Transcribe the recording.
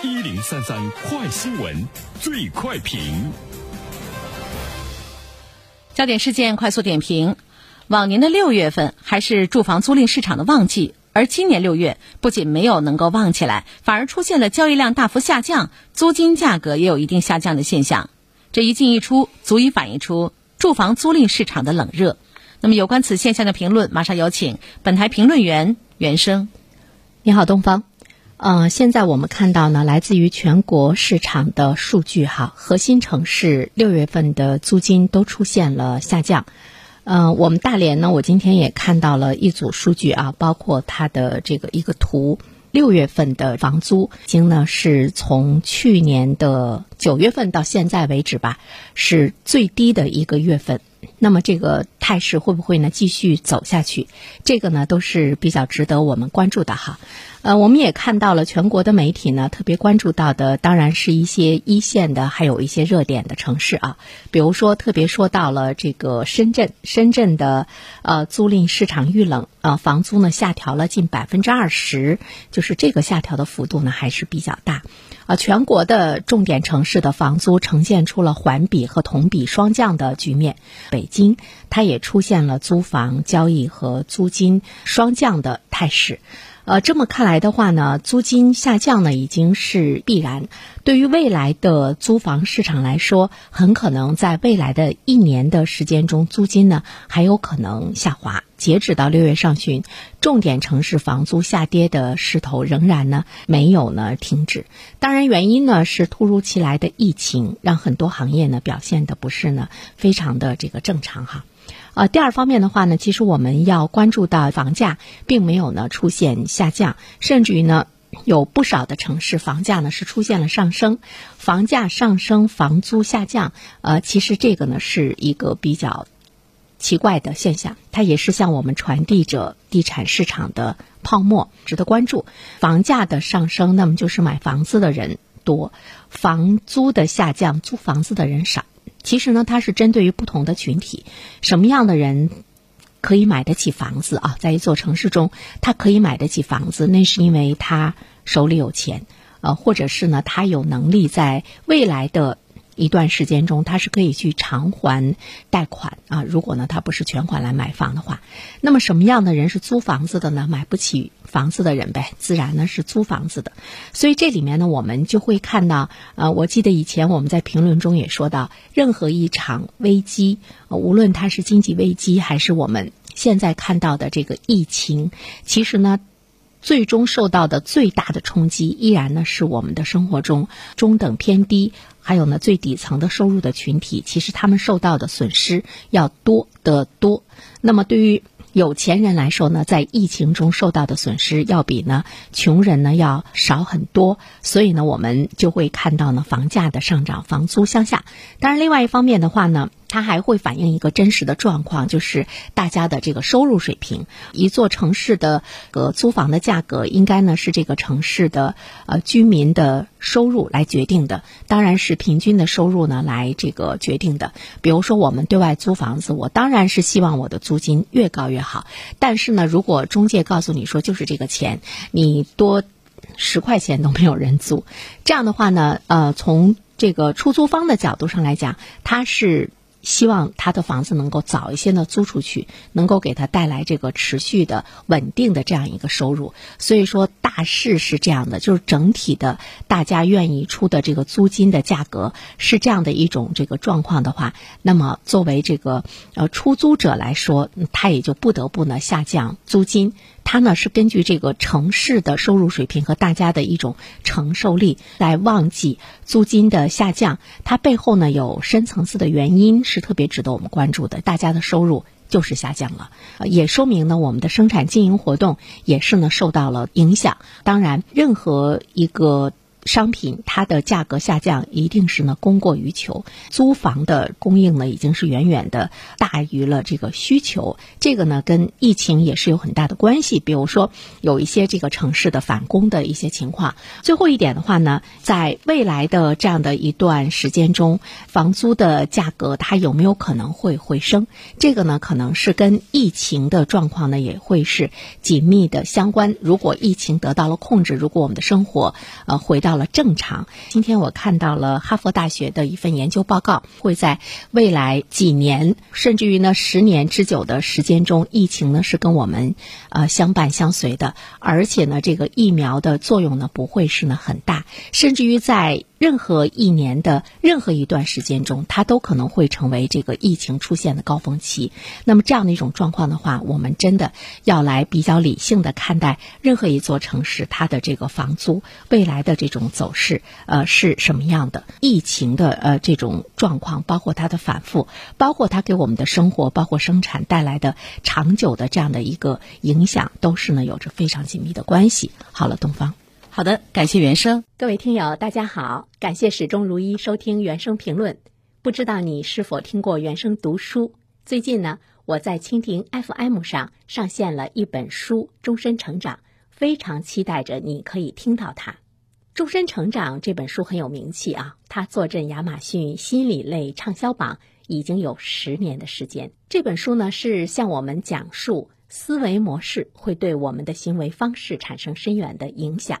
一零三三快新闻，最快评。焦点事件快速点评：往年的六月份还是住房租赁市场的旺季，而今年六月不仅没有能够旺起来，反而出现了交易量大幅下降，租金价格也有一定下降的现象。这一进一出，足以反映出住房租赁市场的冷热。那么，有关此现象的评论，马上有请本台评论员袁生。你好，东方。呃，现在我们看到呢，来自于全国市场的数据哈，核心城市六月份的租金都出现了下降。嗯，我们大连呢，我今天也看到了一组数据啊，包括它的这个一个图，六月份的房租已经呢是从去年的九月份到现在为止吧，是最低的一个月份。那么这个态势会不会呢继续走下去？这个呢都是比较值得我们关注的哈。呃，我们也看到了全国的媒体呢特别关注到的，当然是一些一线的，还有一些热点的城市啊。比如说，特别说到了这个深圳，深圳的呃租赁市场遇冷呃，房租呢下调了近百分之二十，就是这个下调的幅度呢还是比较大。啊，全国的重点城市的房租呈现出了环比和同比双降的局面。北京，它也出现了租房交易和租金双降的态势。呃，这么看来的话呢，租金下降呢已经是必然。对于未来的租房市场来说，很可能在未来的一年的时间中，租金呢还有可能下滑。截止到六月上旬，重点城市房租下跌的势头仍然呢没有呢停止。当然，原因呢是突如其来的疫情，让很多行业呢表现的不是呢非常的这个正常哈。呃，第二方面的话呢，其实我们要关注到房价并没有呢出现下降，甚至于呢有不少的城市房价呢是出现了上升，房价上升，房租下降，呃，其实这个呢是一个比较奇怪的现象，它也是向我们传递着地产市场的泡沫，值得关注。房价的上升，那么就是买房子的人多；房租的下降，租房子的人少。其实呢，它是针对于不同的群体，什么样的人可以买得起房子啊？在一座城市中，他可以买得起房子，那是因为他手里有钱，呃，或者是呢，他有能力在未来的一段时间中，他是可以去偿还贷款啊。如果呢，他不是全款来买房的话，那么什么样的人是租房子的呢？买不起。房子的人呗，自然呢是租房子的，所以这里面呢，我们就会看到，呃，我记得以前我们在评论中也说到，任何一场危机，无论它是经济危机，还是我们现在看到的这个疫情，其实呢，最终受到的最大的冲击，依然呢是我们的生活中中等偏低，还有呢最底层的收入的群体，其实他们受到的损失要多得多。那么对于有钱人来说呢，在疫情中受到的损失要比呢穷人呢要少很多，所以呢，我们就会看到呢房价的上涨，房租向下。当然，另外一方面的话呢。它还会反映一个真实的状况，就是大家的这个收入水平。一座城市的呃租房的价格，应该呢是这个城市的呃居民的收入来决定的，当然是平均的收入呢来这个决定的。比如说我们对外租房子，我当然是希望我的租金越高越好。但是呢，如果中介告诉你说就是这个钱，你多十块钱都没有人租，这样的话呢，呃，从这个出租方的角度上来讲，它是。希望他的房子能够早一些呢租出去，能够给他带来这个持续的稳定的这样一个收入。所以说大势是这样的，就是整体的大家愿意出的这个租金的价格是这样的一种这个状况的话，那么作为这个呃出租者来说，他也就不得不呢下降租金。它呢是根据这个城市的收入水平和大家的一种承受力来旺季租金的下降。它背后呢有深层次的原因是特别值得我们关注的。大家的收入就是下降了，也说明呢我们的生产经营活动也是呢受到了影响。当然，任何一个。商品它的价格下降，一定是呢供过于求，租房的供应呢已经是远远的大于了这个需求，这个呢跟疫情也是有很大的关系。比如说有一些这个城市的返工的一些情况。最后一点的话呢，在未来的这样的一段时间中，房租的价格它有没有可能会回升？这个呢可能是跟疫情的状况呢也会是紧密的相关。如果疫情得到了控制，如果我们的生活呃回到了正常。今天我看到了哈佛大学的一份研究报告，会在未来几年，甚至于呢十年之久的时间中，疫情呢是跟我们呃相伴相随的，而且呢这个疫苗的作用呢不会是呢很大，甚至于在。任何一年的任何一段时间中，它都可能会成为这个疫情出现的高峰期。那么这样的一种状况的话，我们真的要来比较理性的看待任何一座城市它的这个房租未来的这种走势，呃是什么样的？疫情的呃这种状况，包括它的反复，包括它给我们的生活，包括生产带来的长久的这样的一个影响，都是呢有着非常紧密的关系。好了，东方。好的，感谢原生。各位听友，大家好，感谢始终如一收听原声评论。不知道你是否听过原声读书？最近呢，我在蜻蜓 FM 上上线了一本书《终身成长》，非常期待着你可以听到它。《终身成长》这本书很有名气啊，它坐镇亚马逊心理类畅销榜已经有十年的时间。这本书呢，是向我们讲述思维模式会对我们的行为方式产生深远的影响。